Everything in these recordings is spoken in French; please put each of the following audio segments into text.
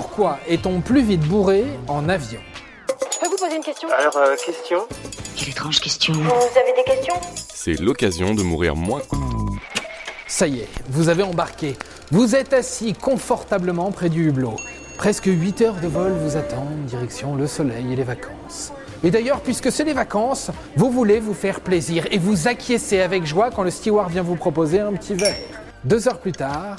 Pourquoi est-on plus vite bourré en avion? Je peux vous poser une question? Alors, euh, question? Quelle étrange question. Vous avez des questions? C'est l'occasion de mourir moins. Ça y est, vous avez embarqué. Vous êtes assis confortablement près du hublot. Presque 8 heures de vol vous attendent, direction le soleil et les vacances. Et d'ailleurs, puisque c'est les vacances, vous voulez vous faire plaisir et vous acquiescez avec joie quand le steward vient vous proposer un petit verre. Deux heures plus tard,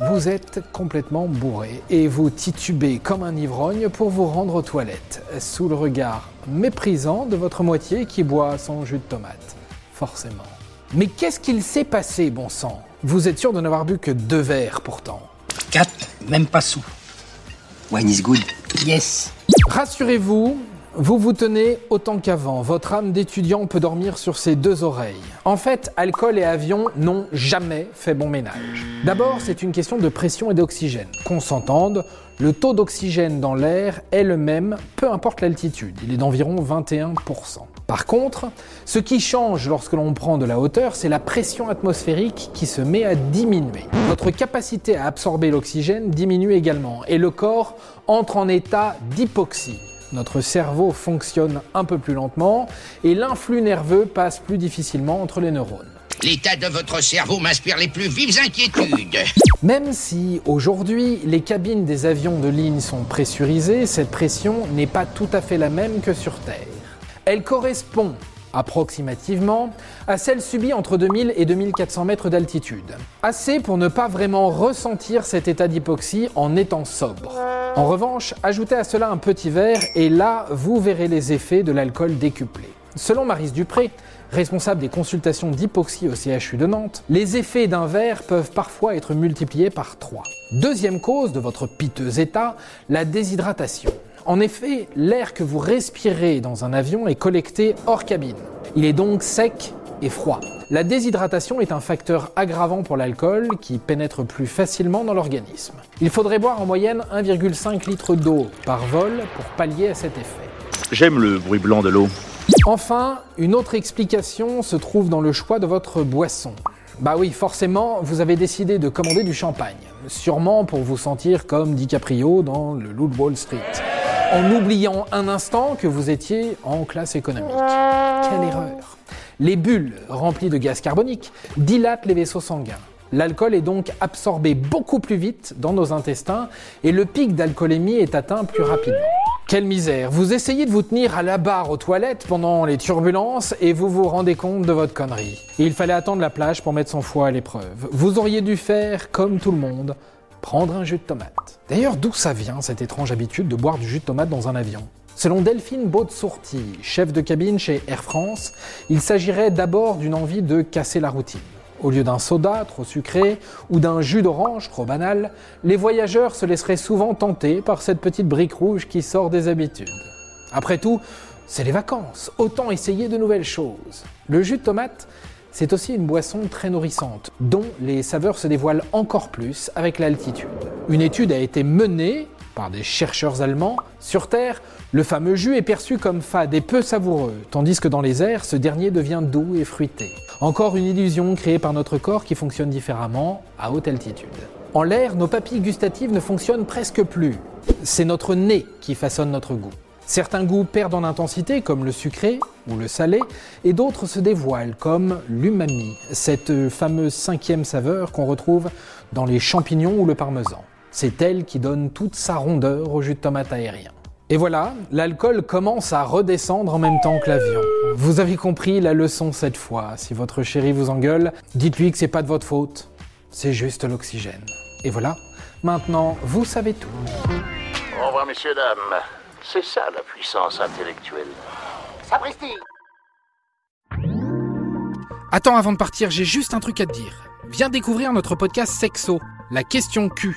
vous êtes complètement bourré et vous titubez comme un ivrogne pour vous rendre aux toilettes, sous le regard méprisant de votre moitié qui boit son jus de tomate. Forcément. Mais qu'est-ce qu'il s'est passé, bon sang? Vous êtes sûr de n'avoir bu que deux verres pourtant? 4, même pas sous. Wine is good. Yes. Rassurez-vous, vous vous tenez autant qu'avant. Votre âme d'étudiant peut dormir sur ses deux oreilles. En fait, alcool et avion n'ont jamais fait bon ménage. D'abord, c'est une question de pression et d'oxygène. Qu'on s'entende, le taux d'oxygène dans l'air est le même, peu importe l'altitude. Il est d'environ 21%. Par contre, ce qui change lorsque l'on prend de la hauteur, c'est la pression atmosphérique qui se met à diminuer. Votre capacité à absorber l'oxygène diminue également et le corps entre en état d'hypoxie. Notre cerveau fonctionne un peu plus lentement et l'influx nerveux passe plus difficilement entre les neurones. L'état de votre cerveau m'inspire les plus vives inquiétudes. Même si aujourd'hui les cabines des avions de ligne sont pressurisées, cette pression n'est pas tout à fait la même que sur Terre. Elle correspond approximativement à celle subie entre 2000 et 2400 mètres d'altitude. Assez pour ne pas vraiment ressentir cet état d'hypoxie en étant sobre. En revanche, ajoutez à cela un petit verre et là, vous verrez les effets de l'alcool décuplé. Selon Marise Dupré, responsable des consultations d'hypoxie au CHU de Nantes, les effets d'un verre peuvent parfois être multipliés par 3. Deuxième cause de votre piteux état, la déshydratation. En effet, l'air que vous respirez dans un avion est collecté hors cabine. Il est donc sec et froid. La déshydratation est un facteur aggravant pour l'alcool qui pénètre plus facilement dans l'organisme. Il faudrait boire en moyenne 1,5 litre d'eau par vol pour pallier à cet effet. J'aime le bruit blanc de l'eau. Enfin, une autre explication se trouve dans le choix de votre boisson. Bah oui, forcément, vous avez décidé de commander du champagne, sûrement pour vous sentir comme DiCaprio dans le Loup de Wall Street en oubliant un instant que vous étiez en classe économique. Quelle erreur Les bulles remplies de gaz carbonique dilatent les vaisseaux sanguins. L'alcool est donc absorbé beaucoup plus vite dans nos intestins et le pic d'alcoolémie est atteint plus rapidement. Quelle misère Vous essayez de vous tenir à la barre aux toilettes pendant les turbulences et vous vous rendez compte de votre connerie. il fallait attendre la plage pour mettre son foie à l'épreuve. Vous auriez dû faire comme tout le monde, prendre un jus de tomate. D'ailleurs, d'où ça vient cette étrange habitude de boire du jus de tomate dans un avion? Selon Delphine Baud-Sourti, chef de cabine chez Air France, il s'agirait d'abord d'une envie de casser la routine. Au lieu d'un soda trop sucré ou d'un jus d'orange trop banal, les voyageurs se laisseraient souvent tenter par cette petite brique rouge qui sort des habitudes. Après tout, c'est les vacances, autant essayer de nouvelles choses. Le jus de tomate, c'est aussi une boisson très nourrissante, dont les saveurs se dévoilent encore plus avec l'altitude. Une étude a été menée par des chercheurs allemands. Sur Terre, le fameux jus est perçu comme fade et peu savoureux, tandis que dans les airs, ce dernier devient doux et fruité. Encore une illusion créée par notre corps qui fonctionne différemment à haute altitude. En l'air, nos papilles gustatives ne fonctionnent presque plus. C'est notre nez qui façonne notre goût. Certains goûts perdent en intensité, comme le sucré ou le salé, et d'autres se dévoilent, comme l'umami, cette fameuse cinquième saveur qu'on retrouve dans les champignons ou le parmesan. C'est elle qui donne toute sa rondeur au jus de tomate aérien. Et voilà, l'alcool commence à redescendre en même temps que l'avion. Vous avez compris la leçon cette fois. Si votre chéri vous engueule, dites-lui que c'est pas de votre faute. C'est juste l'oxygène. Et voilà, maintenant vous savez tout. Au revoir, messieurs, dames. C'est ça la puissance intellectuelle. Sapristi Attends, avant de partir, j'ai juste un truc à te dire. Viens découvrir notre podcast Sexo, la question Q.